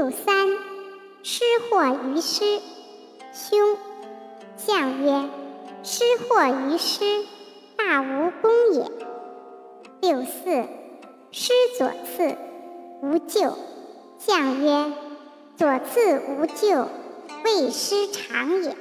六三，失或于师，凶。象曰：失或于师，大无功也。六四，师左次，无咎。象曰：左次无咎，未师长也。